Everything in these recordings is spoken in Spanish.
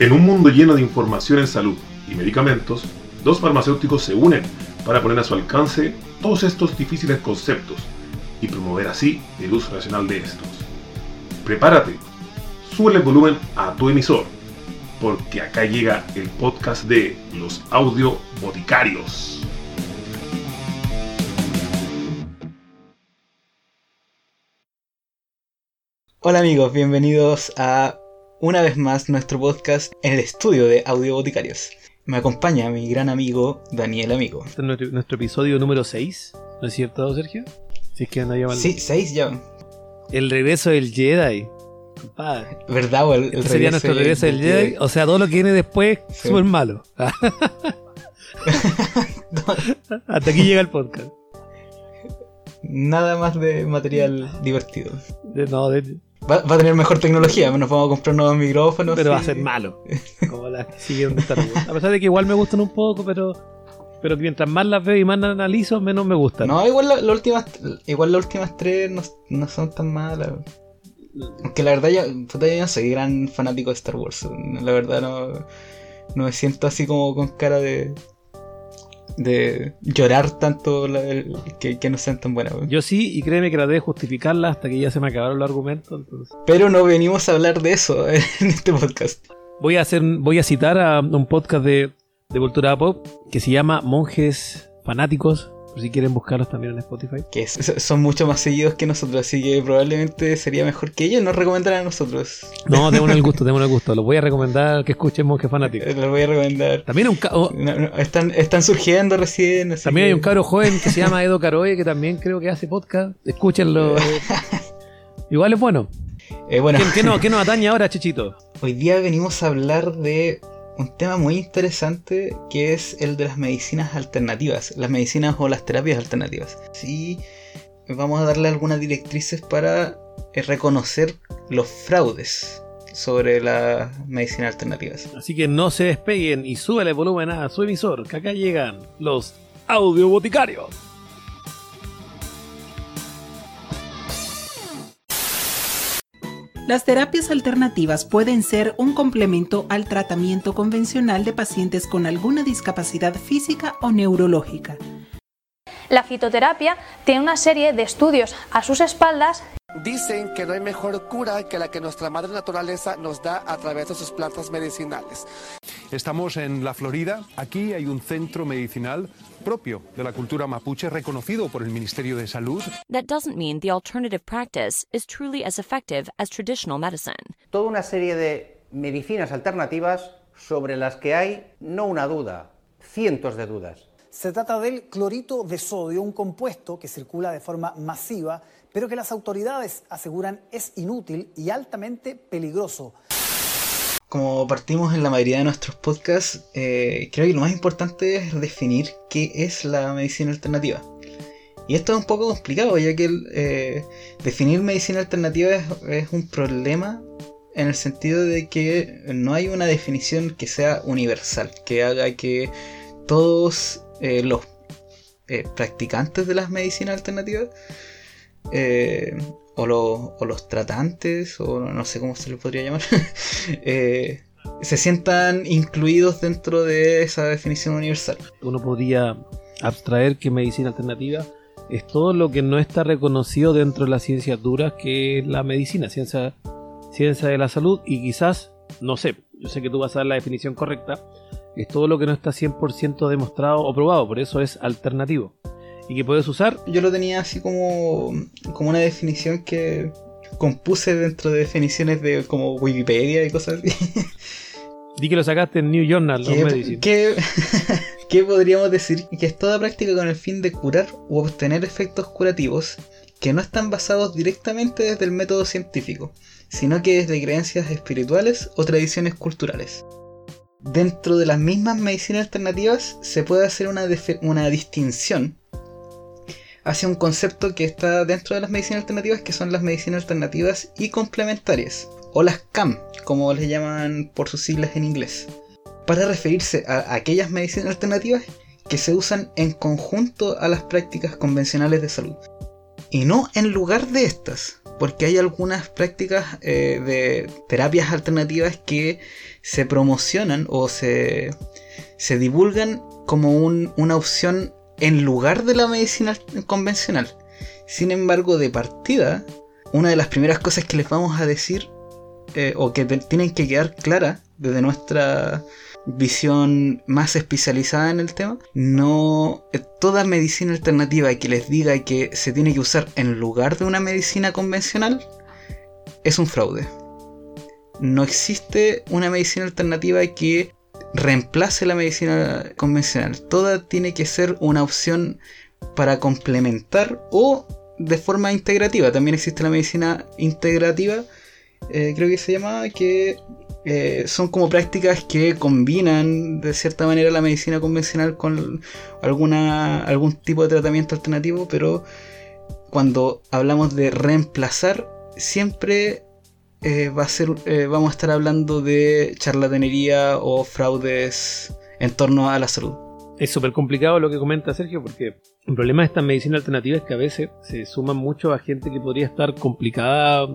En un mundo lleno de información en salud y medicamentos, dos farmacéuticos se unen para poner a su alcance todos estos difíciles conceptos y promover así el uso racional de estos. Prepárate, sube el volumen a tu emisor, porque acá llega el podcast de los audio boticarios. Hola amigos, bienvenidos a una vez más nuestro podcast en el estudio de Audio Boticarios. Me acompaña mi gran amigo Daniel Amigo. Este es nuestro, nuestro episodio número 6, ¿no es cierto, Sergio? Si es que anda llamando. Sí, seis ya. El regreso del Jedi. Compadre. ¿Verdad? o El, el Este sería nuestro regreso del Jedi. O sea, todo lo que viene después, Sí. súper malo. Hasta aquí llega el podcast. Nada más de material divertido. De- no, de- Va, va a tener mejor tecnología, nos vamos a comprar nuevos micrófonos. pero va a ser malo. Como las que siguen de Star Wars. A pesar de que igual me gustan un poco, pero. Pero mientras más las veo y más las analizo, menos me gustan. No, igual la- las últimas, igual las últimas tres no, no son tan malas. Aunque la verdad yo no soy gran fanático de Star Wars. La verdad no, no me siento así como con cara de de llorar tanto la- el- que, que no sean tan buenas. Yo sí, y créeme que traté de justificarla hasta que ya se me acabaron los argumentos. entonces. Pero no venimos a hablar de eso en este podcast. Voy a hacer, voy a citar a un podcast de, de cultura pop que se llama Monjes Fanáticos, por si quieren buscarlos también en Spotify. Que son mucho más seguidos que nosotros, así que probablemente sería mejor que ellos nos recomendaran a nosotros. No, démonos el gusto, démonos el gusto. Los voy a recomendar que escuchen Monjes Fanáticos. Les voy a recomendar. También, un ca- oh, No, no, están, están surgiendo recién. así también hay un cabro joven que se llama Edo Caroe, que también creo que hace podcast. Escúchenlo. eh. Igual es bueno. Eh, bueno, ¿Qué, qué no, qué nos atañe ahora, Chichito? hoy día venimos a hablar de un tema muy interesante que es el de las medicinas alternativas, las medicinas o las terapias alternativas. Sí, vamos a darle algunas directrices para eh, reconocer los fraudes sobre las medicinas alternativas. Así que no se despeguen y súbele el volumen a su emisor, que acá llegan los audio Las terapias alternativas pueden ser un complemento al tratamiento convencional de pacientes con alguna discapacidad física o neurológica. La fitoterapia tiene una serie de estudios a sus espaldas Dicen que no hay mejor cura que la que nuestra madre naturaleza nos da a través de sus plantas medicinales. Estamos en la Florida. Aquí hay un centro medicinal propio de la cultura mapuche, reconocido por el Ministerio de Salud. That doesn't mean the alternative practice is truly as effective as traditional medicine. toda una serie de medicinas alternativas sobre las que hay no una duda, cientos de dudas. Se trata del clorito de sodio, un compuesto que circula de forma masiva, pero que las autoridades aseguran es inútil y altamente peligroso. Como partimos en la mayoría de nuestros podcasts, eh, creo que lo más importante es definir qué es la medicina alternativa. Y esto es un poco complicado, ya que eh, definir medicina alternativa es, es un problema en el sentido de que no hay una definición que sea universal, que haga que todos eh, los eh, practicantes de las medicinas alternativas eh, o, los, o los tratantes, o no sé cómo se les podría llamar, eh, se sientan incluidos dentro de esa definición universal. Uno podría abstraer que medicina alternativa es todo lo que no está reconocido dentro de las ciencias duras que es la medicina, ciencia, ciencia de la salud y quizás, no sé, yo sé que tú vas a dar la definición correcta, es todo lo que no está 100% demostrado o probado, por eso es alternativo. Y que puedes usar Yo lo tenía así como, como una definición que compuse dentro de definiciones de como Wikipedia y cosas así. Di que lo sacaste en New Journal ¿Qué, Medicine. qué- qué podríamos decir? Que es toda práctica con el fin de curar u obtener efectos curativos que no están basados directamente desde el método científico, sino que desde creencias espirituales o tradiciones culturales. Dentro de las mismas medicinas alternativas se puede hacer una, una distinción hacia un concepto que está dentro de las medicinas alternativas, que son las medicinas alternativas y complementarias, o las CAM, como les llaman por sus siglas en inglés, para referirse a aquellas medicinas alternativas que se usan en conjunto a las prácticas convencionales de salud. y no en lugar de estas. Porque hay algunas prácticas eh, de terapias alternativas que se promocionan o se, se divulgan como una opción en lugar de la medicina convencional. Sin embargo, de partida, una de las primeras cosas que les vamos a decir, eh, o que tienen que quedar claras desde nuestra visión más especializada en el tema, no eh, toda medicina alternativa que les diga que se tiene que usar en lugar de una medicina convencional es un fraude. No existe una medicina alternativa que reemplace la medicina convencional. Toda tiene que ser una opción para complementar o de forma integrativa. También existe la medicina integrativa, eh, creo que se llama, que eh, son como prácticas que combinan de cierta manera la medicina convencional con alguna, algún tipo de tratamiento alternativo, pero cuando hablamos de reemplazar, siempre eh, va a ser, eh, vamos a estar hablando de charlatanería o fraudes en torno a la salud. Es súper complicado lo que comenta Sergio porque el problema de esta medicina alternativa es que a veces se suman mucho a gente que podría estar complicada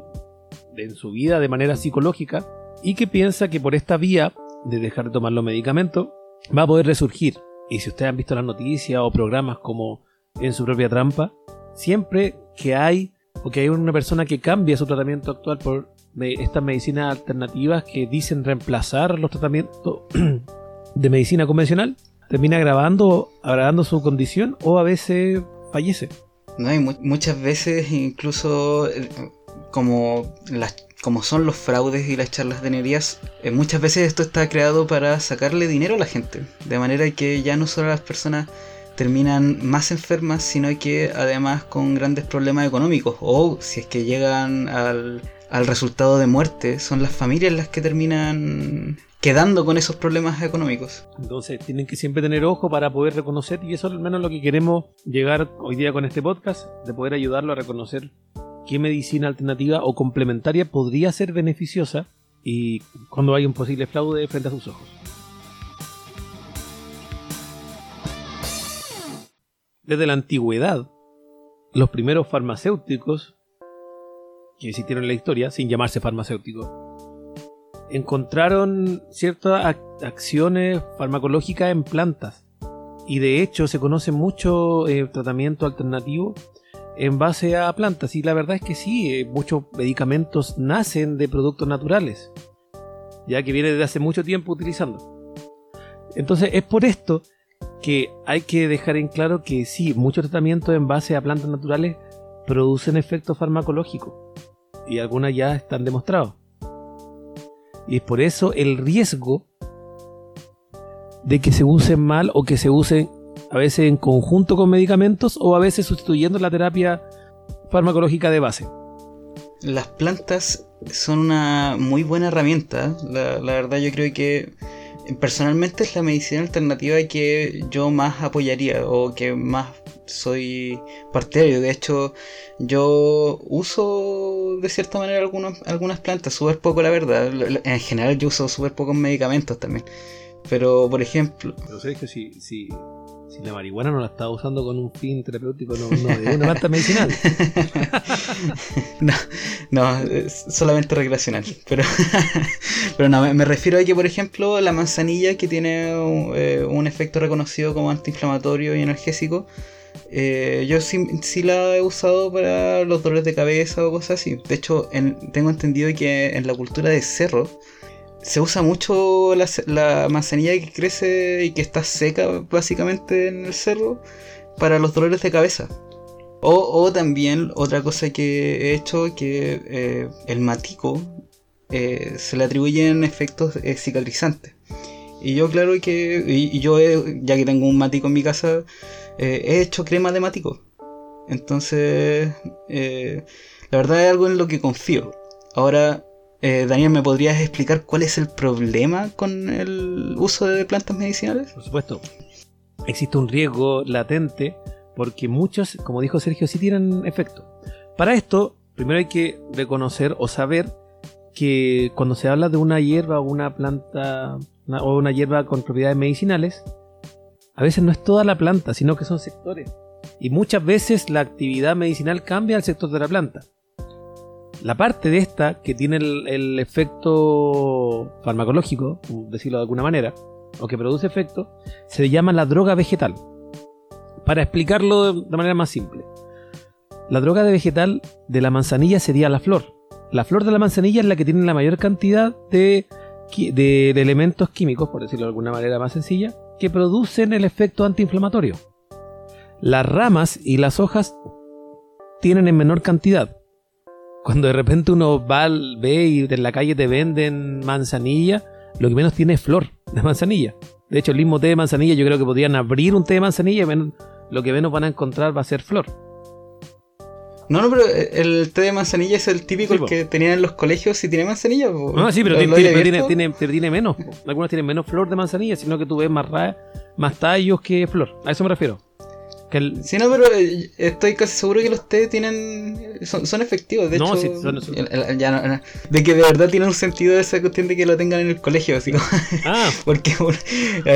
en su vida de manera psicológica y que piensa que por esta vía de dejar de tomar los medicamentos va a poder resurgir. Y si ustedes han visto las noticias o programas como En su propia trampa, siempre que hay o que hay una persona que cambia su tratamiento actual por estas medicinas alternativas que dicen reemplazar los tratamientos de medicina convencional, termina agravando, agravando su condición o a veces fallece. No, hay muchas veces incluso eh, como las como son los fraudes y las charlas de eh, muchas veces esto está creado para sacarle dinero a la gente. De manera que ya no solo las personas terminan más enfermas, sino que además con grandes problemas económicos. O si es que llegan al, al resultado de muerte, son las familias las que terminan quedando con esos problemas económicos. Entonces tienen que siempre tener ojo para poder reconocer, y eso es al menos lo que queremos llegar hoy día con este podcast, de poder ayudarlo a reconocer qué medicina alternativa o complementaria podría ser beneficiosa y cuando hay un posible fraude frente a sus ojos. Desde la antigüedad, los primeros farmacéuticos que existieron en la historia, sin llamarse farmacéuticos, encontraron ciertas acciones farmacológicas en plantas. Y de hecho se conoce mucho eh, tratamiento alternativo en base a plantas. Y la verdad es que sí, eh, muchos medicamentos nacen de productos naturales, ya que viene desde hace mucho tiempo utilizando. Entonces es por esto que hay que dejar en claro que sí, muchos tratamientos en base a plantas naturales producen efectos farmacológicos y algunas ya están demostrados. Y es por eso el riesgo de que se usen mal o que se usen a veces en conjunto con medicamentos o a veces sustituyendo la terapia farmacológica de base. Las plantas son una muy buena herramienta. La, verdad yo creo que personalmente es la medicina alternativa que yo más apoyaría o que más soy partidario. De hecho, yo uso de cierta manera algunas, algunas plantas, súper poco la verdad. En general yo uso súper pocos medicamentos también. Pero, por ejemplo... Pero sabes que si, si, si la marihuana no la estaba usando con un fin terapéutico, no, no de una planta medicinal. no, no, solamente recreacional. Pero, pero no, me, refiero a que, por ejemplo, la manzanilla que tiene eh, un efecto reconocido como antiinflamatorio y analgésico, eh, yo sí, sí, la he usado para los dolores de cabeza o cosas así. De hecho, tengo entendido que en la cultura de cerro, se usa mucho la, manzanilla que crece y que está seca básicamente en el cerro para los dolores de cabeza. O, también otra cosa que he hecho que eh, el matico eh, se le atribuyen efectos eh, cicatrizantes. Y yo claro que, y, yo ya que tengo un matico en mi casa, he hecho crema de matico. Entonces, la verdad es algo en lo que confío. Ahora, eh, Daniel, ¿me podrías explicar cuál es el problema con el uso de plantas medicinales? Por supuesto. Existe un riesgo latente porque muchos, como dijo Sergio, sí tienen efecto. Para esto, primero hay que reconocer o saber que cuando se habla de una hierba o una planta o una hierba con propiedades medicinales, a veces no es toda la planta, sino que son sectores. Y muchas veces la actividad medicinal cambia al sector de la planta. La parte de esta que tiene el, efecto farmacológico, decirlo de alguna manera, o que produce efecto, se llama la droga vegetal. Para explicarlo de manera más simple. La droga de vegetal de la manzanilla sería la flor. La flor de la manzanilla es la que tiene la mayor cantidad de elementos químicos, por decirlo de alguna manera más sencilla, que producen el efecto antiinflamatorio. Las ramas y las hojas tienen en menor cantidad. Cuando de repente uno va, ve y en la calle te venden manzanilla, lo que menos tiene es flor de manzanilla. De hecho, el mismo té de manzanilla, yo creo que podrían abrir un té de manzanilla y lo que menos van a encontrar va a ser flor. No, no, pero el té de manzanilla es el típico Sí, el po. que tenían en los colegios si tiene manzanilla. po. Ah, sí, pero tiene menos. po. Algunos tienen menos flor de manzanilla, sino que tú ves más, ra- más tallos que flor. A eso me refiero. Que el- Sí, no, pero eh, estoy casi seguro que los té tienen son, son efectivos. De No, hecho, sí, son- son- ya no- no. de que de verdad tiene un sentido esa cuestión de que lo tengan en el colegio. Así como, Ah, porque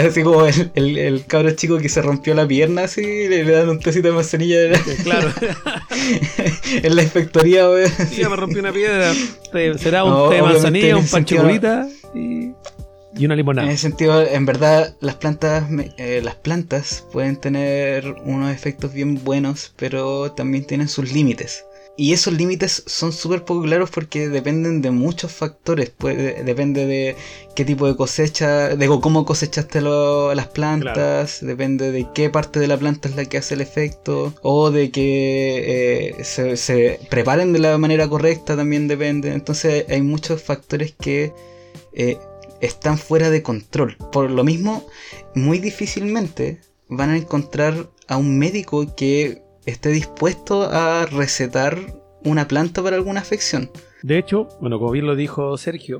así como el, el, el cabro chico que se rompió la pierna, así le, le dan un tecito de manzanilla claro. en la inspectoría. Sí, ya me rompí una piedra. Será un té de manzanilla, un panchocolita y, y una En limonada. ese sentido, en verdad, las plantas, eh, las plantas pueden tener unos efectos bien buenos, pero también tienen sus límites. Y esos límites son súper poco claros porque dependen de muchos factores. Depende de qué tipo de cosecha, de cómo cosechaste lo- las plantas, depende de qué parte de la planta es la que hace el efecto, o de que eh, se, se preparen de la manera correcta también depende. Entonces hay muchos factores que eh, están fuera de control. Por lo mismo, muy difícilmente van a encontrar a un médico que esté dispuesto a recetar una planta para alguna afección. De hecho, bueno, como bien lo dijo Sergio,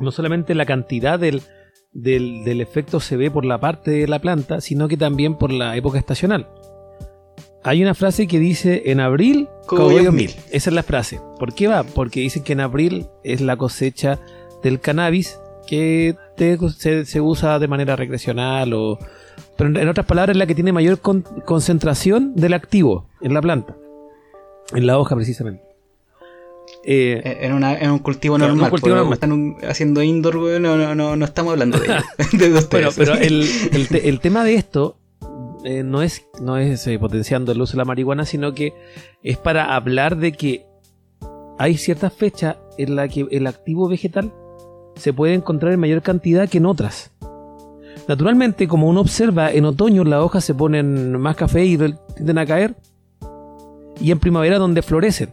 no solamente la cantidad del, del, del efecto se ve por la parte de la planta, sino que también por la época estacional. Hay una frase que dice en abril, Cogollos mil. Esa es la frase. ¿Por qué va? Porque dicen que en abril es la cosecha del cannabis que te- se, se usa de manera recreacional o... Pero en, en otras palabras es la que tiene mayor con- concentración del activo en la planta. En la hoja precisamente. Eh, Eh, En, una- en un cultivo en un normal. cultivo porque normal. Están un- haciendo indoor, weón, no, no, no, no estamos hablando de, de ustedes. Bueno, pero el, el te- el tema de esto eh, no es, no es eh, potenciando el uso de la marihuana, sino que es para hablar de que hay ciertas fechas en la que el activo vegetal se puede encontrar en mayor cantidad que en otras. Naturalmente, como uno observa, en otoño las hojas se ponen más café y tienden a caer, y en primavera donde florecen.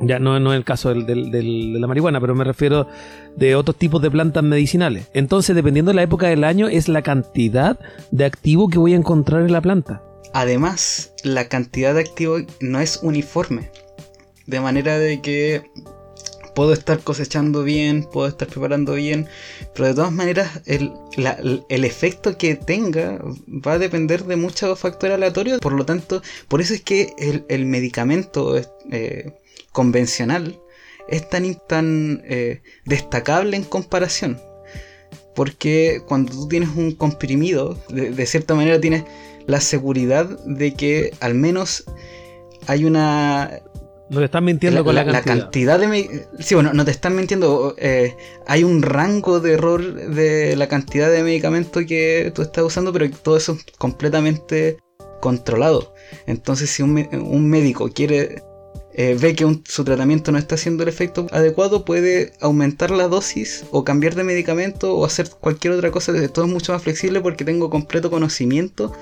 Ya no, no es el caso del- de la marihuana, pero me refiero de otros tipos de plantas medicinales. Entonces, dependiendo de la época del año, es la cantidad de activo que voy a encontrar en la planta. Además, la cantidad de activo no es uniforme. De manera de que puedo estar cosechando bien, puedo estar preparando bien, pero de todas maneras el, el efecto que tenga va a depender de muchos factores aleatorios. Por lo tanto, por eso es que el, el medicamento eh, convencional es tan, tan eh, destacable en comparación. Porque cuando tú tienes un comprimido, de cierta manera tienes la seguridad de que al menos hay una No le están mintiendo con la, cantidad. cantidad de sí bueno no te están mintiendo eh, hay un rango de error de la cantidad de medicamento que tú estás usando pero todo eso es completamente controlado entonces si un, un médico quiere eh, ve que un- su tratamiento no está haciendo el efecto adecuado puede aumentar la dosis o cambiar de medicamento o hacer cualquier otra cosa todo es mucho más flexible porque tengo completo conocimiento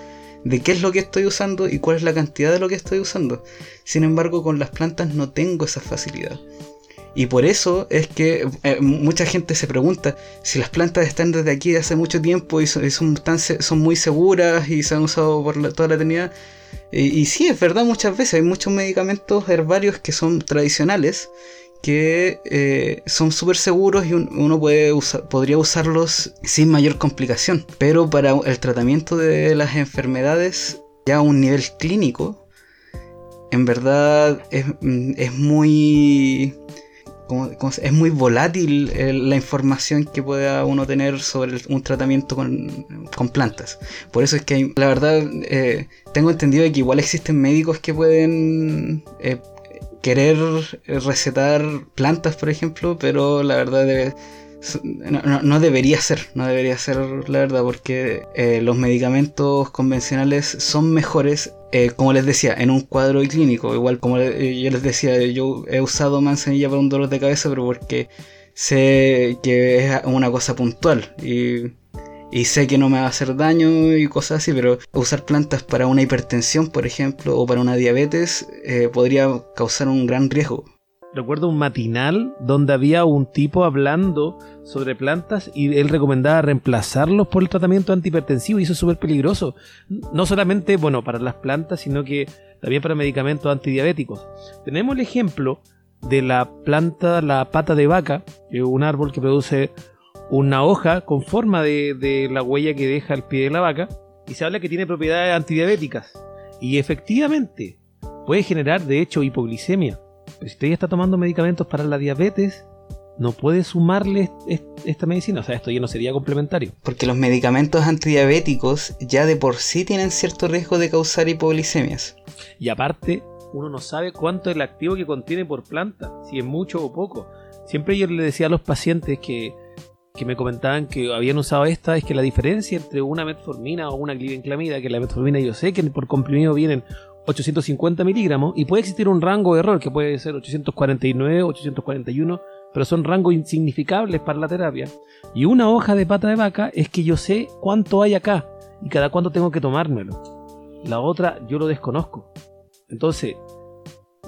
de qué es lo que estoy usando y cuál es la cantidad de lo que estoy usando. Sin embargo, con las plantas no tengo esa facilidad. Y por eso es que eh, mucha gente se pregunta si las plantas están desde aquí hace mucho tiempo y son, son, tan son muy seguras y se han usado por toda la eternidad. Y, y sí, es verdad, muchas veces hay muchos medicamentos herbarios que son tradicionales que eh, son súper seguros y un- uno puede usa- podría usarlos sin mayor complicación. Pero para el tratamiento de las enfermedades ya a un nivel clínico, en verdad es, es muy es muy volátil eh, la información que pueda uno tener sobre un tratamiento con, plantas. Por eso es que la verdad eh, tengo entendido que igual existen médicos que pueden querer recetar plantas, por ejemplo, pero la verdad debe, no, debería ser, no debería ser la verdad, porque eh, los medicamentos convencionales son mejores, eh, como les decía, en un cuadro clínico. Igual como eh, yo les decía, yo he usado manzanilla para un dolor de cabeza, pero porque sé que es una cosa puntual y, y sé que no me va a hacer daño y cosas así, pero usar plantas para una hipertensión, por ejemplo, o para una diabetes, podría causar un gran riesgo recuerdo un matinal donde había un tipo hablando sobre plantas y él recomendaba reemplazarlos por el tratamiento antihipertensivo y eso es súper peligroso. No solamente, bueno, para las plantas, sino que también para medicamentos antidiabéticos. Tenemos el ejemplo de la planta, la pata de vaca, un árbol que produce una hoja con forma de, de la huella que deja el pie de la vaca y se habla que tiene propiedades antidiabéticas. Y efectivamente, puede generar de hecho hipoglicemia si usted ya está tomando medicamentos para la diabetes, no puede sumarle esta medicina. O sea, esto ya no sería complementario. Porque los medicamentos antidiabéticos ya de por sí tienen cierto riesgo de causar hipoglicemias. Y aparte, uno no sabe cuánto es el activo que contiene por planta, si es mucho o poco. Siempre yo le decía a los pacientes que, que me comentaban que habían usado esta, es que la diferencia entre una metformina o una glibenclamida, que la metformina yo sé que por comprimido vienen 850 miligramos y puede existir un rango de error que puede ser 849, 841, pero son rangos insignificables para la terapia. Y una hoja de pata de vaca es que yo sé cuánto hay acá y cada cuánto tengo que tomármelo. La otra yo lo desconozco. Entonces,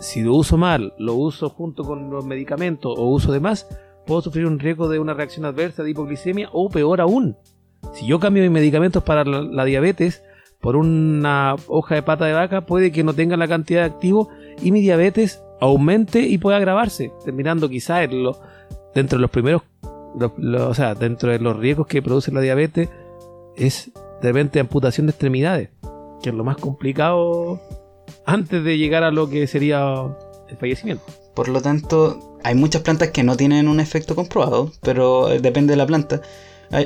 si lo uso mal, lo uso junto con los medicamentos o uso de más, puedo sufrir un riesgo de una reacción adversa de hipoglicemia o peor aún. Si yo cambio mis medicamentos para la diabetes, por una hoja de pata de vaca puede que no tenga la cantidad de activo y mi diabetes aumente y pueda agravarse, terminando quizás dentro de los primeros, o sea, dentro de los riesgos que produce la diabetes es de repente amputación de extremidades, que es lo más complicado antes de llegar a lo que sería el fallecimiento. Por lo tanto, hay muchas plantas que no tienen un efecto comprobado, pero depende de la planta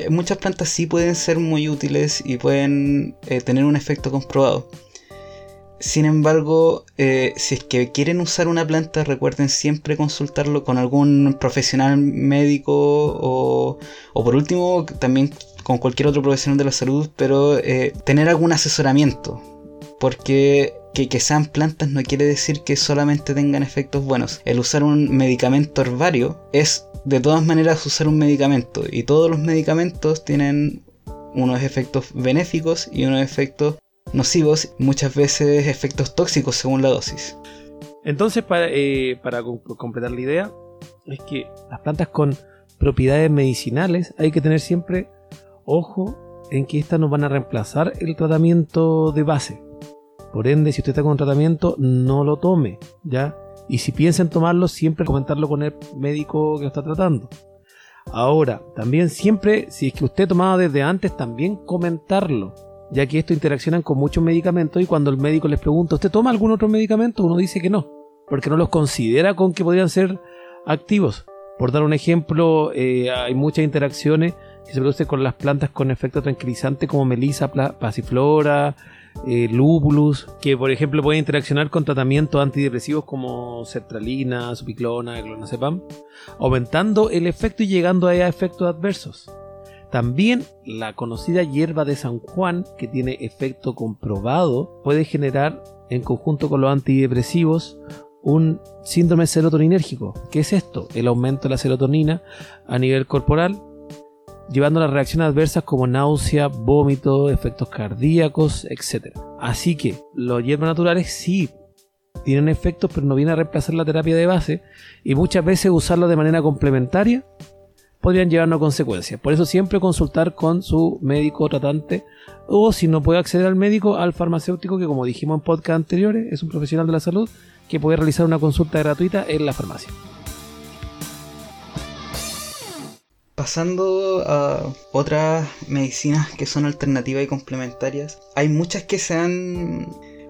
muchas plantas sí pueden ser muy útiles y pueden eh, tener un efecto comprobado. Sin embargo, eh, si es que quieren usar una planta, recuerden siempre consultarlo con algún profesional médico o, por último también con cualquier otro profesional de la salud, pero eh, tener algún asesoramiento. Porque que, sean plantas no quiere decir que solamente tengan efectos buenos. El usar un medicamento herbario es de todas maneras usar un medicamento y todos los medicamentos tienen unos efectos benéficos y unos efectos nocivos, muchas veces efectos tóxicos según la dosis. Entonces, para, eh, para completar la idea, es que las plantas con propiedades medicinales hay que tener siempre ojo en que estas no van a reemplazar el tratamiento de base. Por ende, si usted está con un tratamiento, no lo tome, ¿ya? Y si piensa en tomarlo, siempre comentarlo con el médico que lo está tratando. Ahora, también siempre, si es que usted tomaba desde antes, también comentarlo, ya que esto interaccionan con muchos medicamentos y cuando el médico les pregunta, ¿usted toma algún otro medicamento? Uno dice que no, porque no los considera con que podrían ser activos. Por dar un ejemplo, eh, hay muchas interacciones que se producen con las plantas con efecto tranquilizante como melisa, pasiflora, eh, que por ejemplo pueden interaccionar con tratamientos antidepresivos como sertralina, supiclona, clonazepam, aumentando el efecto y llegando a efectos adversos. También la conocida hierba de San Juan, que tiene efecto comprobado, puede generar en conjunto con los antidepresivos un síndrome serotoninérgico. ¿Qué es esto? El aumento de la serotonina a nivel corporal llevando a reacciones adversas como náusea, vómito, efectos cardíacos, etc. Así que los hierbas naturales sí tienen efectos, pero no vienen a reemplazar la terapia de base y muchas veces usarla de manera complementaria podrían llevarnos a consecuencias. Por eso siempre consultar con su médico tratante o si no puede acceder al médico, al farmacéutico que como dijimos en podcast anteriores es un profesional de la salud que puede realizar una consulta gratuita en la farmacia. Pasando a otras medicinas que son alternativas y complementarias, hay muchas que se han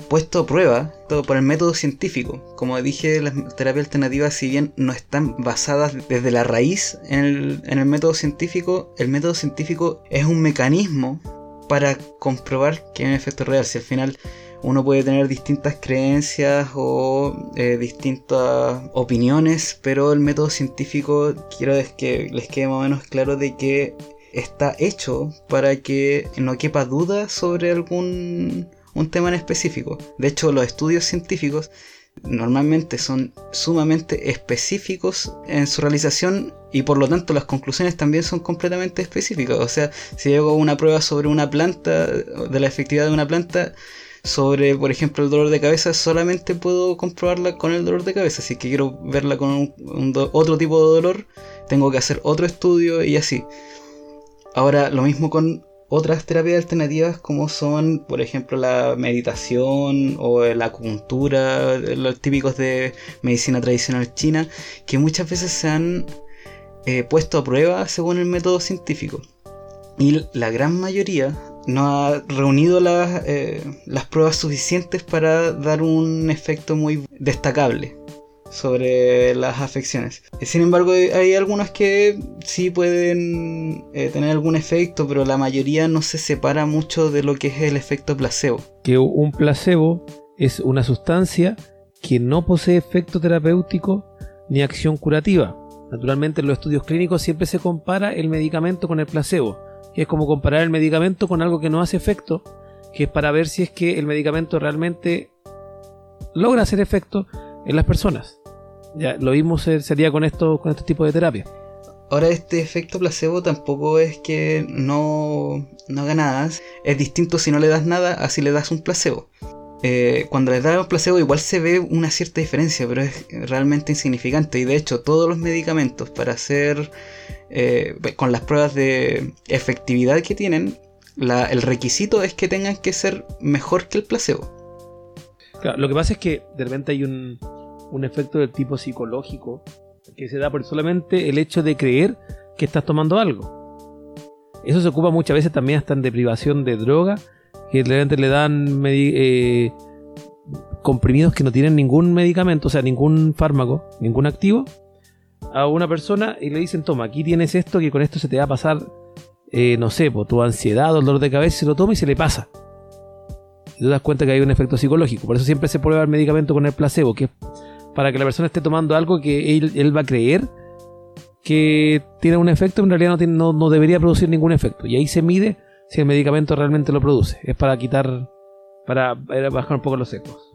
puesto a prueba todo por el método científico. Como dije, las terapias alternativas, si bien no están basadas desde la raíz en el, en el método científico, el método científico es un mecanismo para comprobar que hay un efecto real. Si al final uno puede tener distintas creencias o eh, distintas opiniones, pero el método científico quiero que les quede más o menos claro de que está hecho para que no quepa duda sobre algún un tema en específico. De hecho, los estudios científicos normalmente son sumamente específicos en su realización y por lo tanto las conclusiones también son completamente específicas. O sea, si yo hago una prueba sobre una planta, de la efectividad de una planta, sobre, por ejemplo, el dolor de cabeza, solamente puedo comprobarla con el dolor de cabeza. Si es que quiero verla con otro tipo de dolor, tengo que hacer otro estudio y así. Ahora, lo mismo con otras terapias alternativas como son, por ejemplo, la meditación o la acupuntura, los típicos de medicina tradicional china, que muchas veces se han eh, puesto a prueba según el método científico. Y la gran mayoría no ha reunido las, eh, las pruebas suficientes para dar un efecto muy destacable sobre las afecciones. Sin embargo, hay algunas que sí pueden eh, tener algún efecto, pero la mayoría no se separa mucho de lo que es el efecto placebo. Que un placebo es una sustancia que no posee efecto terapéutico ni acción curativa. Naturalmente en los estudios clínicos siempre se compara el medicamento con el placebo, es como comparar el medicamento con algo que no hace efecto, que es para ver si es que el medicamento realmente logra hacer efecto en las personas. Ya, lo mismo sería con esto, con este tipo de terapia. Ahora este efecto placebo tampoco es que no, no haga nada. Es distinto si no le das nada a si le das un placebo. Eh, cuando le das un placebo igual se ve una cierta diferencia, pero es realmente insignificante. Y de hecho todos los medicamentos para hacer, eh, con las pruebas de efectividad que tienen, el requisito es que tengan que ser mejor que el placebo. lo que pasa es que de repente hay un, efecto del tipo psicológico que se da por solamente el hecho de creer que estás tomando algo. Eso se ocupa muchas veces también hasta en deprivación de droga, que realmente le dan eh, comprimidos que no tienen ningún medicamento, o sea, ningún fármaco, ningún activo, a una persona y le dicen, toma, aquí tienes esto, que con esto se te va a pasar, eh, no sé, por tu ansiedad, dolor de cabeza, se lo toma y se le pasa. Y tú das cuenta que hay un efecto psicológico. Por eso siempre se prueba el medicamento con el placebo, que es para que la persona esté tomando algo que él, va a creer que tiene un efecto, en realidad no, no, debería producir ningún efecto. Y ahí se mide si el medicamento realmente lo produce. Es para quitar, para, bajar un poco los secos.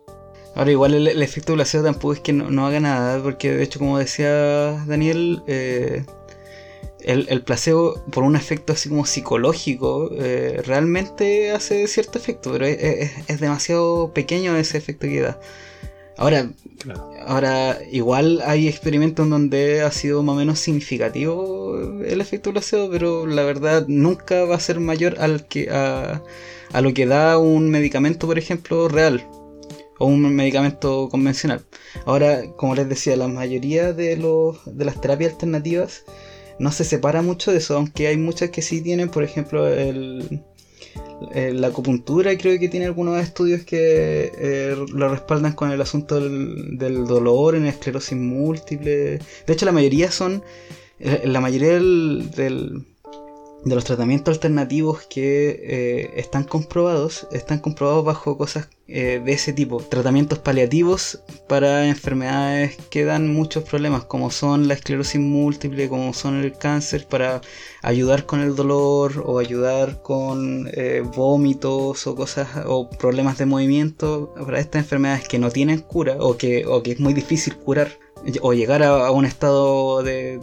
Ahora, igual el, efecto placebo tampoco es que no, haga nada, porque de hecho, como decía Daniel, eh, el, placebo, por un efecto así como psicológico, eh, realmente hace cierto efecto, pero es, demasiado pequeño ese efecto que da. Ahora, ahora, igual hay experimentos donde ha sido más o menos significativo el efecto placebo, pero la verdad nunca va a ser mayor al que a, a lo que da un medicamento, por ejemplo, real o un medicamento convencional. Ahora, como les decía, la mayoría de, los, de las terapias alternativas no se separa mucho de eso, aunque hay muchas que sí tienen, por ejemplo, el, la acupuntura creo que tiene algunos estudios que eh, lo respaldan con el asunto del, dolor en esclerosis múltiple. De hecho, la mayoría son. Eh, la mayoría de los tratamientos alternativos que eh, están comprobados, están comprobados bajo cosas eh, de ese tipo. Tratamientos paliativos para enfermedades que dan muchos problemas, como son la esclerosis múltiple, como son el cáncer, para ayudar con el dolor o ayudar con eh, vómitos o cosas o problemas de movimiento para estas enfermedades que no tienen cura o que, o que es muy difícil curar o llegar a, un estado de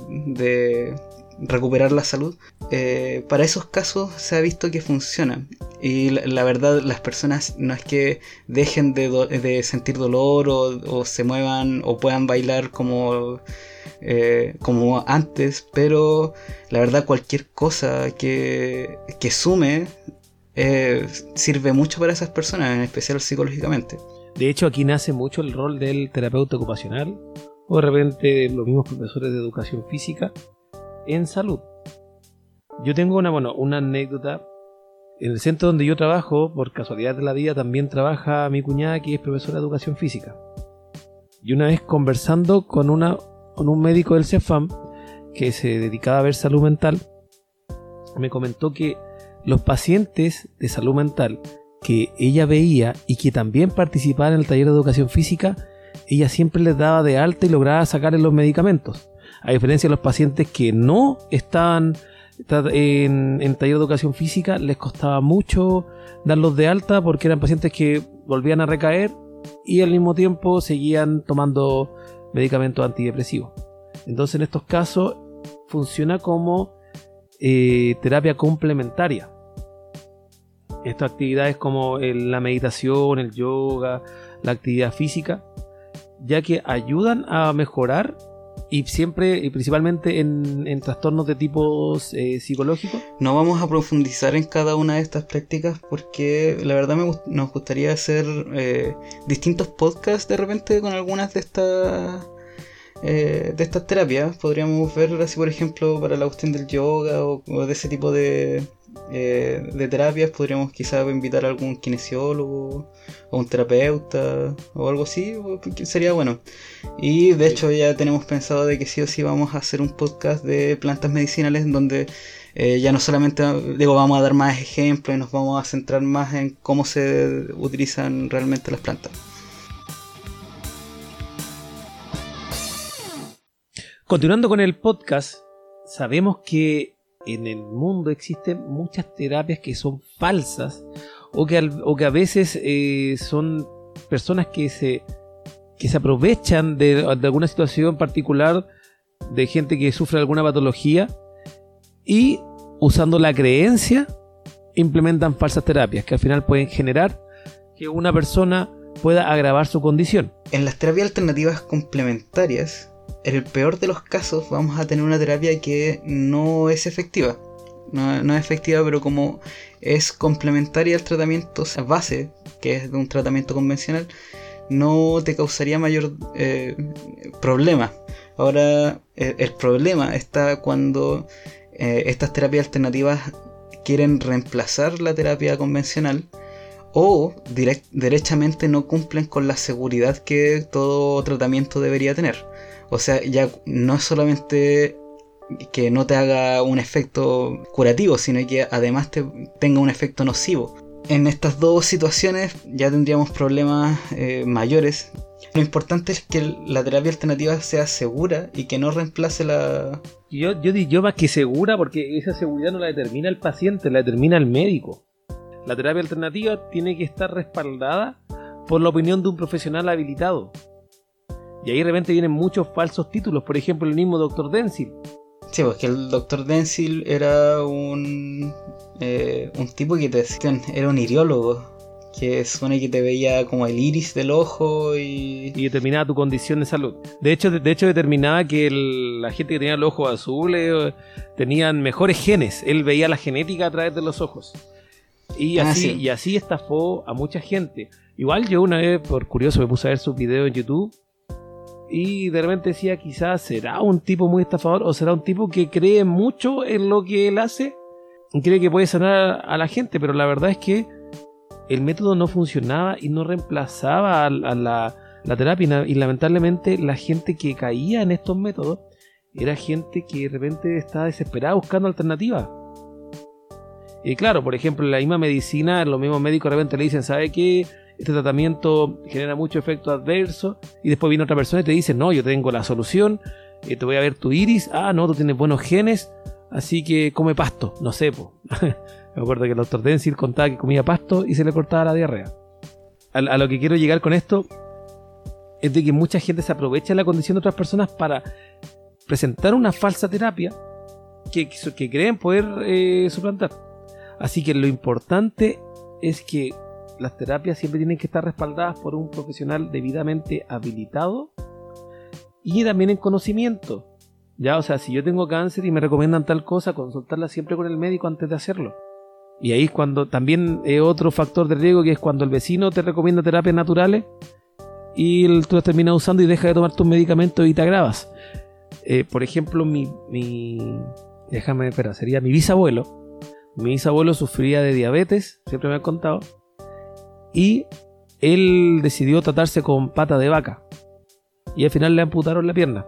recuperar la salud, eh, para esos casos se ha visto que funciona. Y la, verdad, las personas no es que dejen de, sentir dolor o, se muevan o puedan bailar como, eh, como antes, pero la verdad cualquier cosa que, que sume eh, sirve mucho para esas personas, en especial psicológicamente. De hecho, aquí nace mucho el rol del terapeuta ocupacional o de repente los mismos profesores de educación física en salud. Yo tengo una, bueno, una anécdota en el centro donde yo trabajo, por casualidad de la vida, también trabaja mi cuñada que es profesora de educación física. Y una vez conversando con, una, con un médico del CEFAM que se dedicaba a ver salud mental, me comentó que los pacientes de salud mental que ella veía y que también participaban en el taller de educación física, ella siempre les daba de alta y lograba sacarles los medicamentos. A diferencia de los pacientes que no estaban en, en taller de educación física, les costaba mucho darlos de alta porque eran pacientes que volvían a recaer y al mismo tiempo seguían tomando medicamentos antidepresivos. Entonces en estos casos funciona como eh, terapia complementaria. Estas actividades como la meditación, el yoga, la actividad física, ya que ayudan a mejorar y siempre y principalmente en, trastornos de tipos eh, psicológicos. No vamos a profundizar en cada una de estas prácticas porque la verdad me, nos gustaría hacer eh, distintos podcasts de repente con algunas de estas eh, de estas terapias. Podríamos ver así por ejemplo para la cuestión del yoga o de ese tipo de, eh, de terapias podríamos quizás invitar a algún kinesiólogo o un terapeuta o algo así, sería bueno. Y de hecho ya tenemos pensado de que sí o sí vamos a hacer un podcast de plantas medicinales en donde eh, ya no solamente digo vamos a dar más ejemplos y nos vamos a centrar más en cómo se utilizan realmente las plantas. Continuando con el podcast, sabemos que en el mundo existen muchas terapias que son falsas o que, o que a veces eh, son personas que se, que se aprovechan de, alguna situación particular de gente que sufre alguna patología y usando la creencia implementan falsas terapias que al final pueden generar que una persona pueda agravar su condición. En las terapias alternativas complementarias en el peor de los casos vamos a tener una terapia que no es efectiva. No, es efectiva, pero como es complementaria al tratamiento base, que es de un tratamiento convencional, no te causaría mayor eh, problema. Ahora, eh, el, problema está cuando eh, estas terapias alternativas quieren reemplazar la terapia convencional o derechamente no cumplen con la seguridad que todo tratamiento debería tener. O sea, ya no es solamente que no te haga un efecto curativo, sino que además te tenga un efecto nocivo. En estas dos situaciones ya tendríamos problemas eh, mayores. Lo importante es que la terapia alternativa sea segura y que no reemplace la... Yo, yo digo más que segura porque esa seguridad no la determina el paciente, la determina el médico. La terapia alternativa tiene que estar respaldada por la opinión de un profesional habilitado. Y ahí de repente vienen muchos falsos títulos, por ejemplo el mismo Dr. Denzil. Sí, pues que el Dr. Denzil era un, eh, un tipo que te decían, era un iriólogo, que supone que te veía como el iris del ojo y... Y determinaba tu condición de salud. De hecho, de, hecho determinaba que la gente que tenía los ojos azules eh, tenían mejores genes. Él veía la genética a través de los ojos. Y ah, así, y así estafó a mucha gente. Igual yo una vez, por curioso, me puse a ver sus videos en YouTube y de repente decía, quizás será un tipo muy estafador o será un tipo que cree mucho en lo que él hace y cree que puede sanar a la gente, pero la verdad es que el método no funcionaba y no reemplazaba a, la, terapia y lamentablemente la gente que caía en estos métodos era gente que de repente estaba desesperada buscando alternativas. Y claro, por ejemplo, en la misma medicina, los mismos médicos de repente le dicen, ¿sabe qué? Este tratamiento genera mucho efecto adverso y después viene otra persona y te dice, no, yo tengo la solución, eh, te voy a ver tu iris, ah, no, tú tienes buenos genes, así que come pasto, no sé, me acuerdo que el doctor Denzil contaba que comía pasto y se le cortaba la diarrea. A, lo que quiero llegar con esto es de que mucha gente se aprovecha de la condición de otras personas para presentar una falsa terapia que, que creen poder eh, suplantar. Así que lo importante es que las terapias siempre tienen que estar respaldadas por un profesional debidamente habilitado y también en conocimiento. Ya, o sea, si yo tengo cáncer y me recomiendan tal cosa, consultarla siempre con el médico antes de hacerlo. Y ahí es cuando también es otro factor de riesgo que es cuando el vecino te recomienda terapias naturales y tú las terminas usando y dejas de tomar tus medicamentos y te agravas. Eh, por ejemplo, mi, mi. Déjame, espera, sería mi bisabuelo Mi bisabuelo sufría de diabetes, siempre me ha contado, y él decidió tratarse con pata de vaca. Y al final le amputaron la pierna,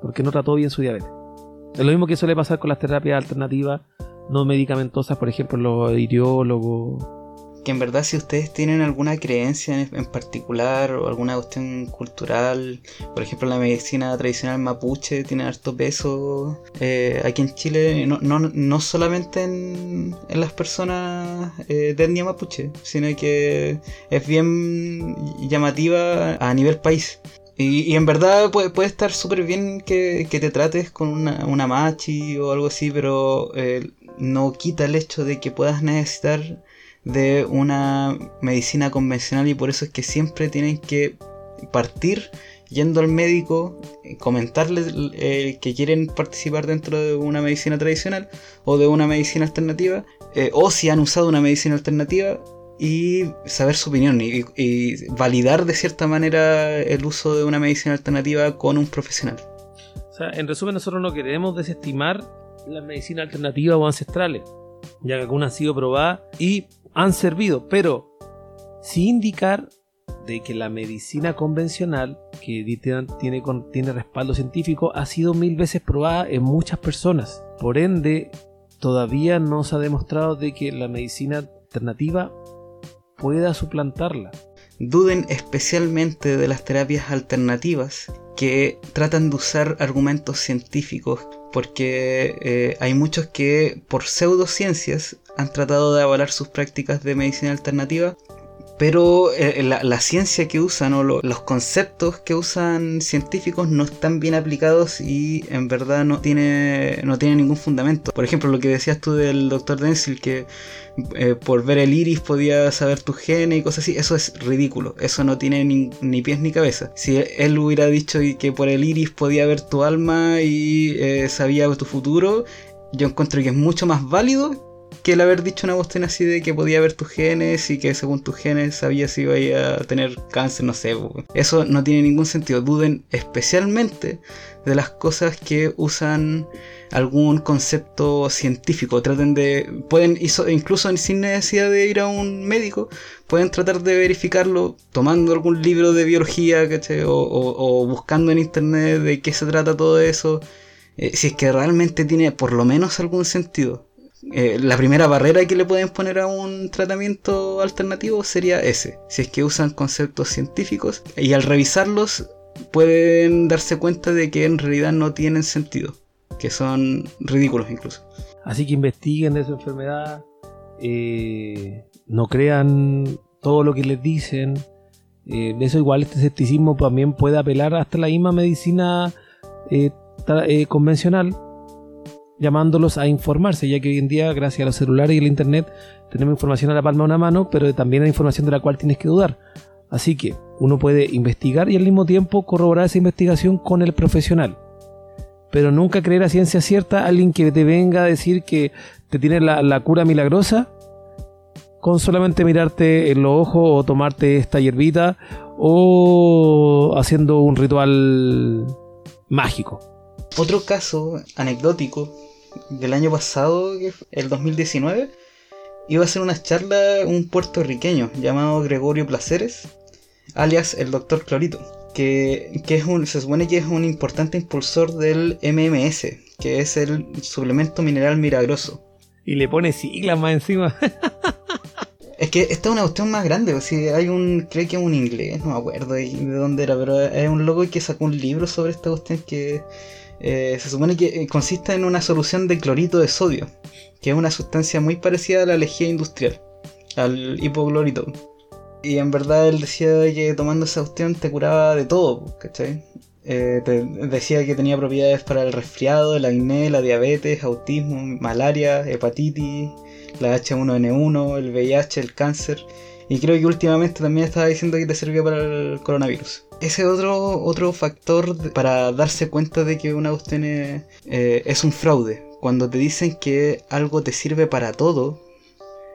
porque no trató bien su diabetes. Es lo mismo que suele pasar con las terapias alternativas no medicamentosas, por ejemplo, los iriólogos. Que en verdad si ustedes tienen alguna creencia en, particular o alguna cuestión cultural, por ejemplo la medicina tradicional mapuche tiene harto peso eh, aquí en Chile, no, no, no solamente en, en las personas eh, de etnia mapuche, sino que es bien llamativa a nivel país. Y, y en verdad puede, puede estar súper bien que, que te trates con una, una machi o algo así, pero eh, no quita el hecho de que puedas necesitar de una medicina convencional y por eso es que siempre tienen que partir yendo al médico, comentarles eh, que quieren participar dentro de una medicina tradicional o de una medicina alternativa, eh, o si han usado una medicina alternativa y saber su opinión y, validar de cierta manera el uso de una medicina alternativa con un profesional. O sea, en resumen, nosotros no queremos desestimar las medicinas alternativas o ancestrales, ya que algunas han sido probadas y han servido, pero sin indicar de que la medicina convencional, que tiene, tiene, respaldo científico, ha sido mil veces probada en muchas personas. Por ende, todavía no se ha demostrado de que la medicina alternativa pueda suplantarla. Duden especialmente de las terapias alternativas que tratan de usar argumentos científicos porque eh, hay muchos que por pseudociencias han tratado de avalar sus prácticas de medicina alternativa pero eh, la, la, ciencia que usan o lo, los conceptos que usan científicos no están bien aplicados y en verdad no tiene, ningún fundamento. Por ejemplo, lo que decías tú del doctor Denzil, que eh, por ver el iris podía saber tu genes y cosas así, eso es ridículo, eso no tiene ni, ni, pies ni cabeza. Si él hubiera dicho que por el iris podía ver tu alma y eh, sabía tu futuro, yo encuentro que es mucho más válido que el haber dicho una cuestión así de que podía ver tus genes y que según tus genes sabía si iba a tener cáncer, no sé. Eso no tiene ningún sentido. Duden especialmente de las cosas que usan algún concepto científico. Traten de. Pueden, incluso sin necesidad de ir a un médico, pueden tratar de verificarlo tomando algún libro de biología, ¿cachai? O, o, o buscando en internet de qué se trata todo eso. Eh, si es que realmente tiene por lo menos algún sentido. Eh, la primera barrera que le pueden poner a un tratamiento alternativo sería ese. Si es que usan conceptos científicos y al revisarlos pueden darse cuenta de que en realidad no tienen sentido, que son ridículos incluso. Así que investiguen de su enfermedad, eh, no crean todo lo que les dicen. Eh, eso igual este escepticismo también puede apelar hasta la misma medicina eh, eh, convencional llamándolos a informarse, ya que hoy en día, gracias a los celulares y el internet, tenemos información a la palma de una mano, pero también hay información de la cual tienes que dudar. Así que uno puede investigar y al mismo tiempo corroborar esa investigación con el profesional. Pero nunca creer a ciencia cierta a alguien que te venga a decir que te tiene la, la cura milagrosa con solamente mirarte en los ojos o tomarte esta hierbita o haciendo un ritual mágico. Otro caso anecdótico del año pasado, el 2019, iba a hacer una charla un puertorriqueño llamado Gregorio Placeres, alias el Doctor Clorito, que, que es un, se supone que es un importante impulsor del MMS, que es el suplemento mineral milagroso. Y le pone siglas más encima. Es que esta es una cuestión más grande, o sea, hay un, creo que es un inglés, no me acuerdo de, de dónde era, pero es un loco que sacó un libro sobre esta cuestión que eh, se supone que consiste en una solución de clorito de sodio, que es una sustancia muy parecida a la lejía industrial, al hipoclorito. Y en verdad él decía que tomando esa cuestión te curaba de todo, ¿cachai? Eh, te decía que tenía propiedades para el resfriado, el acné, la diabetes, autismo, malaria, hepatitis, la H1N1, el VIH, el cáncer. Y creo que últimamente también estaba diciendo que te servía para el coronavirus. Ese otro, otro factor para darse cuenta de que una cuestión es, eh, es un fraude. Cuando te dicen que algo te sirve para todo,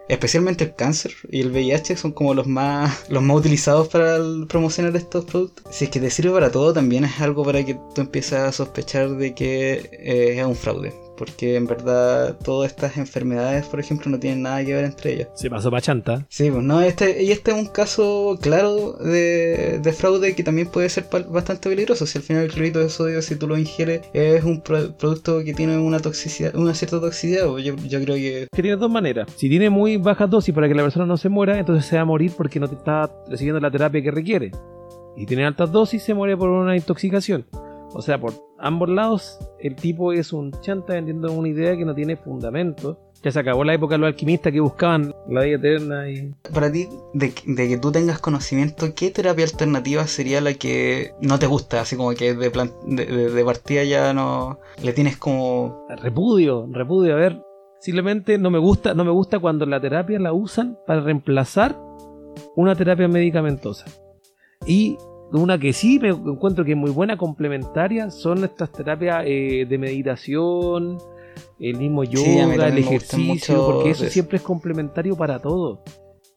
especialmente el cáncer y el VIH son como los más los más utilizados para promocionar estos productos. Si es que te sirve para todo, también es algo para que tú empieces a sospechar de que eh, es un fraude. Porque en verdad todas estas enfermedades, por ejemplo, no tienen nada que ver entre ellas. Se pasó pa' chanta. Sí, pues no, este, y este es un caso claro de, de fraude que también puede ser bastante peligroso. Si al final el clorito de sodio, si tú lo ingieres, es un pro- producto que tiene una toxicidad, una cierta toxicidad, pues yo, yo creo que Que tiene dos maneras. Si tiene muy baja dosis para que la persona no se muera, entonces se va a morir porque no te está recibiendo la terapia que requiere. Y tiene altas dosis, se muere por una intoxicación. O sea, por ambos lados, el tipo es un chanta vendiendo una idea que no tiene fundamento. Ya se acabó la época de los alquimistas que buscaban la vida eterna y para ti, de, de que tú tengas conocimiento, ¿qué terapia alternativa sería la que no te gusta? Así como que de, plan- de, de- de partida ya no le tienes como... repudio, repudio. A ver, simplemente no me gusta, no me gusta cuando la terapia la usan para reemplazar una terapia medicamentosa. Y una que sí me encuentro que es muy buena complementaria son estas terapias eh, de meditación, el mismo yoga, Sí, el ejercicio, porque eso eso. siempre es complementario para todo.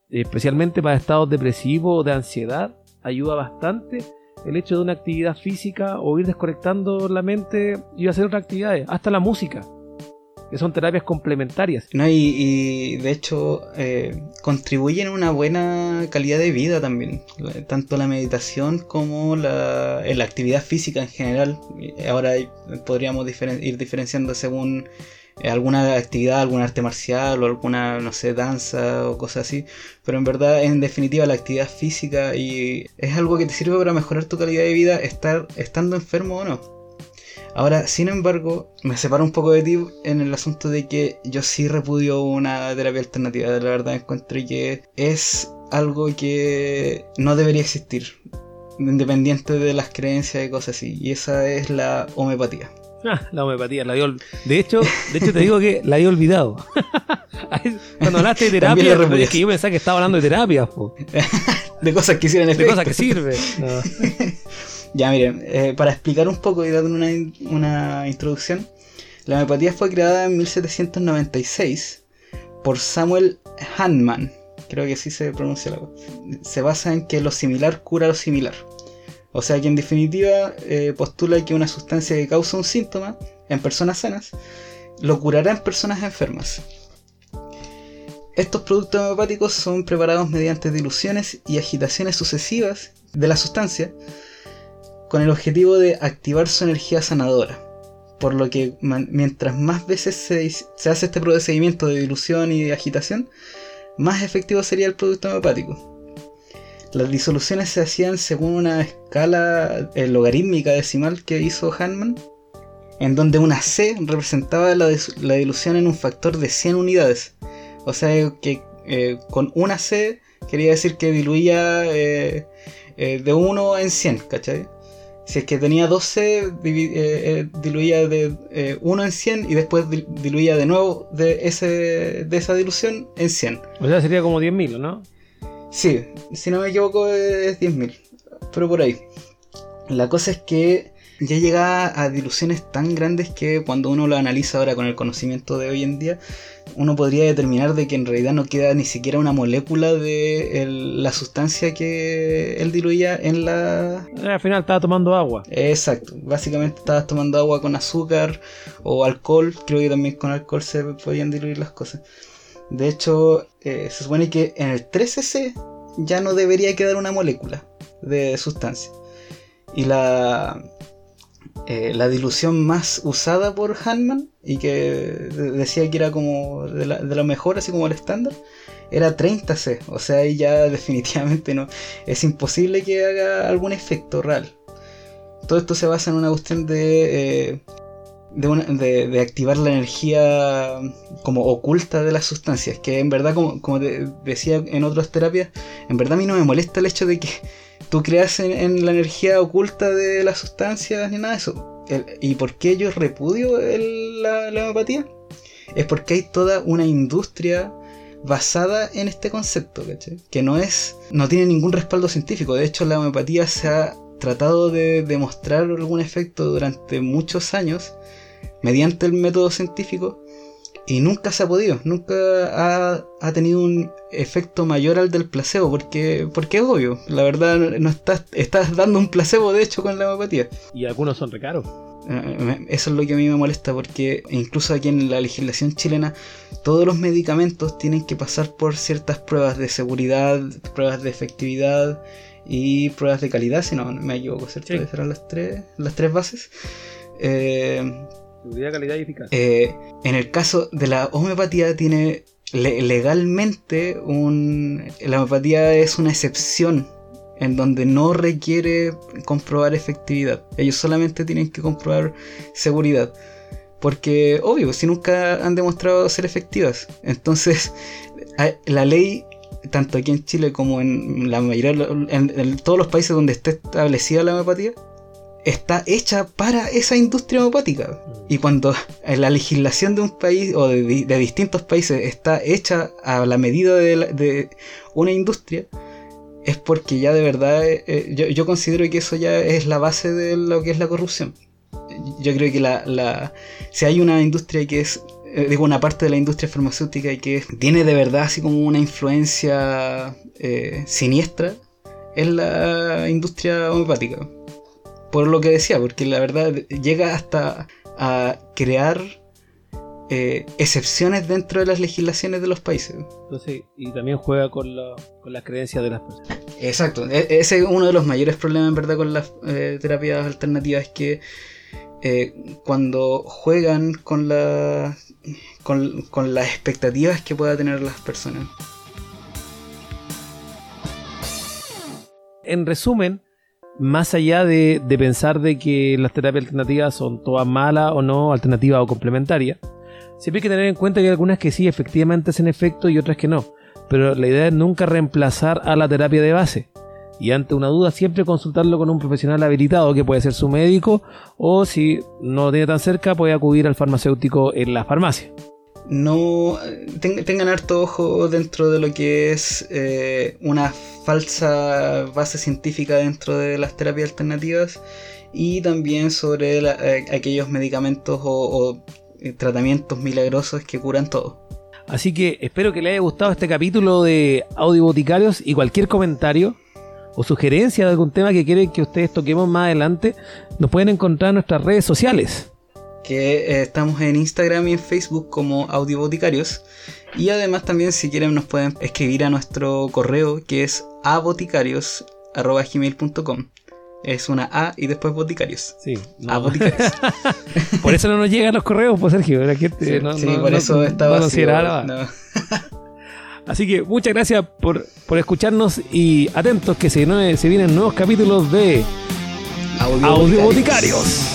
Especialmente para estados depresivos o de ansiedad, ayuda bastante el hecho de una actividad física o ir desconectando la mente y hacer otras actividades, hasta la música, que son terapias complementarias. No, y, y de hecho eh, contribuyen a una buena calidad de vida también. Tanto la meditación como la, eh, actividad física en general. Ahora podríamos ir diferenciando según eh, alguna actividad, algún arte marcial o alguna, no sé, danza o cosas así. Pero en verdad, en definitiva, la actividad física y es algo que te sirve para mejorar tu calidad de vida, estar estando enfermo o no. Ahora, sin embargo, me separo un poco de ti en el asunto de que yo sí repudio una terapia alternativa. La verdad encuentro que es algo que no debería existir, independiente de las creencias y cosas así. Y esa es la homeopatía. Ah, la homeopatía, la había de hecho, de hecho te digo que la había olvidado. Cuando hablaste de terapia, es que yo pensaba que estaba hablando de terapia. De cosas que hicieron de efecto. cosas que sirven. No. Ya, miren, eh, para explicar un poco y dar una, una introducción, la homeopatía fue creada en 1796 por Samuel Hahnemann. Creo que así se pronuncia la cosa. Se basa en que lo similar cura lo similar. O sea que en definitiva eh, postula que una sustancia que causa un síntoma en personas sanas lo curará en personas enfermas. Estos productos homeopáticos son preparados mediante diluciones y agitaciones sucesivas de la sustancia con el objetivo de activar su energía sanadora. Por lo que mientras más veces se, se hace este procedimiento de dilución y de agitación, más efectivo sería el producto homeopático. Las disoluciones se hacían según una escala eh, logarítmica decimal que hizo Hahnemann, en donde una C representaba la, dilución en un factor de 100 unidades. O sea que eh, con una C quería decir que diluía eh, de 1 en 100, ¿cachai? Si es que tenía 12, divi- eh, eh, diluía de 1 en 100 y después di- diluía de nuevo de, ese, de esa dilución en 100. O sea, sería como 10.000, ¿no? Sí, si no me equivoco es 10.000, pero por ahí. La cosa es que ya llegaba a diluciones tan grandes que cuando uno lo analiza ahora con el conocimiento de hoy en día, uno podría determinar de que en realidad no queda ni siquiera una molécula de el- la sustancia que él diluía en la, Al final estaba tomando agua. Exacto, básicamente estabas tomando agua con azúcar o alcohol, creo que también con alcohol se podían diluir las cosas. De hecho, eh, se supone que en el 13C ya no debería quedar una molécula de sustancia. Y la, eh, la dilución más usada por Hahnemann, y que de- decía que era como de, la- de mejor, así como el estándar, era 30C. O sea, ahí ya definitivamente no. Es imposible que haga algún efecto real. Todo esto se basa en una cuestión de, eh, de, una- de- activar la energía como oculta de las sustancias. Que en verdad, como, como decía en otras terapias, en verdad a mí no me molesta el hecho de que tú creas en, en la energía oculta de las sustancias ni nada de eso. ¿Y por qué yo repudio la, homeopatía? Es porque hay toda una industria basada en este concepto, ¿cachai? Que no es, no tiene ningún respaldo científico. De hecho, la homeopatía se ha tratado de demostrar algún efecto durante muchos años mediante el método científico y nunca se ha podido, nunca ha, ha tenido un efecto mayor al del placebo, porque, porque es obvio, la verdad no estás, estás dando un placebo de hecho con la homeopatía. Y algunos son recaros. Eh, Eso es lo que a mí me molesta porque incluso aquí en la legislación chilena todos los medicamentos tienen que pasar por ciertas pruebas de seguridad, pruebas de efectividad y pruebas de calidad, si no me equivoco, ¿cierto? Sí. Eran las tres, las tres bases. Eh, Eh, en el caso de la homeopatía tiene le- legalmente un la homeopatía es una excepción en donde no requiere comprobar efectividad. Ellos solamente tienen que comprobar seguridad. Porque, obvio, si nunca han demostrado ser efectivas. Entonces, la ley, tanto aquí en Chile como en la mayoría, en todos los países donde esté establecida la homeopatía, está hecha para esa industria homeopática. Y cuando la legislación de un país o de, di- de distintos países está hecha a la medida de, la- de una industria, es porque ya de verdad eh, eh, yo, yo considero que eso ya es la base de lo que es la corrupción. Yo creo que la, la- si hay una industria que es, eh, digo, una parte de la industria farmacéutica que tiene de verdad así como una influencia eh, siniestra, es la industria homeopática. Por lo que decía, porque la verdad llega hasta a crear eh, excepciones dentro de las legislaciones de los países. Entonces, y también juega con, la, con las creencias de las personas. Exacto, e- ese es uno de los mayores problemas en verdad con las eh, terapias alternativas, es que eh, cuando juegan con, la, con, con las expectativas que pueda tener las personas. En resumen, más allá de, de pensar de que las terapias alternativas son todas malas o no, alternativas o complementarias, siempre hay que tener en cuenta que hay algunas que sí efectivamente hacen efecto y otras que no. Pero la idea es nunca reemplazar a la terapia de base. Y ante una duda siempre consultarlo con un profesional habilitado que puede ser su médico o si no lo tiene tan cerca puede acudir al farmacéutico en la farmacia. No ten- tengan harto ojo dentro de lo que es eh, una falsa base científica dentro de las terapias alternativas y también sobre eh, aquellos medicamentos o, o, eh, tratamientos milagrosos que curan todo. Así que espero que les haya gustado este capítulo de Audio Boticarios y cualquier comentario o sugerencia de algún tema que quieren que ustedes toquemos más adelante, nos pueden encontrar en nuestras redes sociales. Que eh, estamos en Instagram y en Facebook como Audioboticarios. Y además también si quieren nos pueden escribir a nuestro correo que es aboticarios.gmail.com Es una A y después boticarios. Sí. A boticarios. Por eso no nos llegan los correos, pues Sergio. La gente Sí, no, sí, no- por no- eso no estaba así, no. que muchas gracias por, por escucharnos y atentos que se, se vienen nuevos capítulos de Audio Audio Boticarios.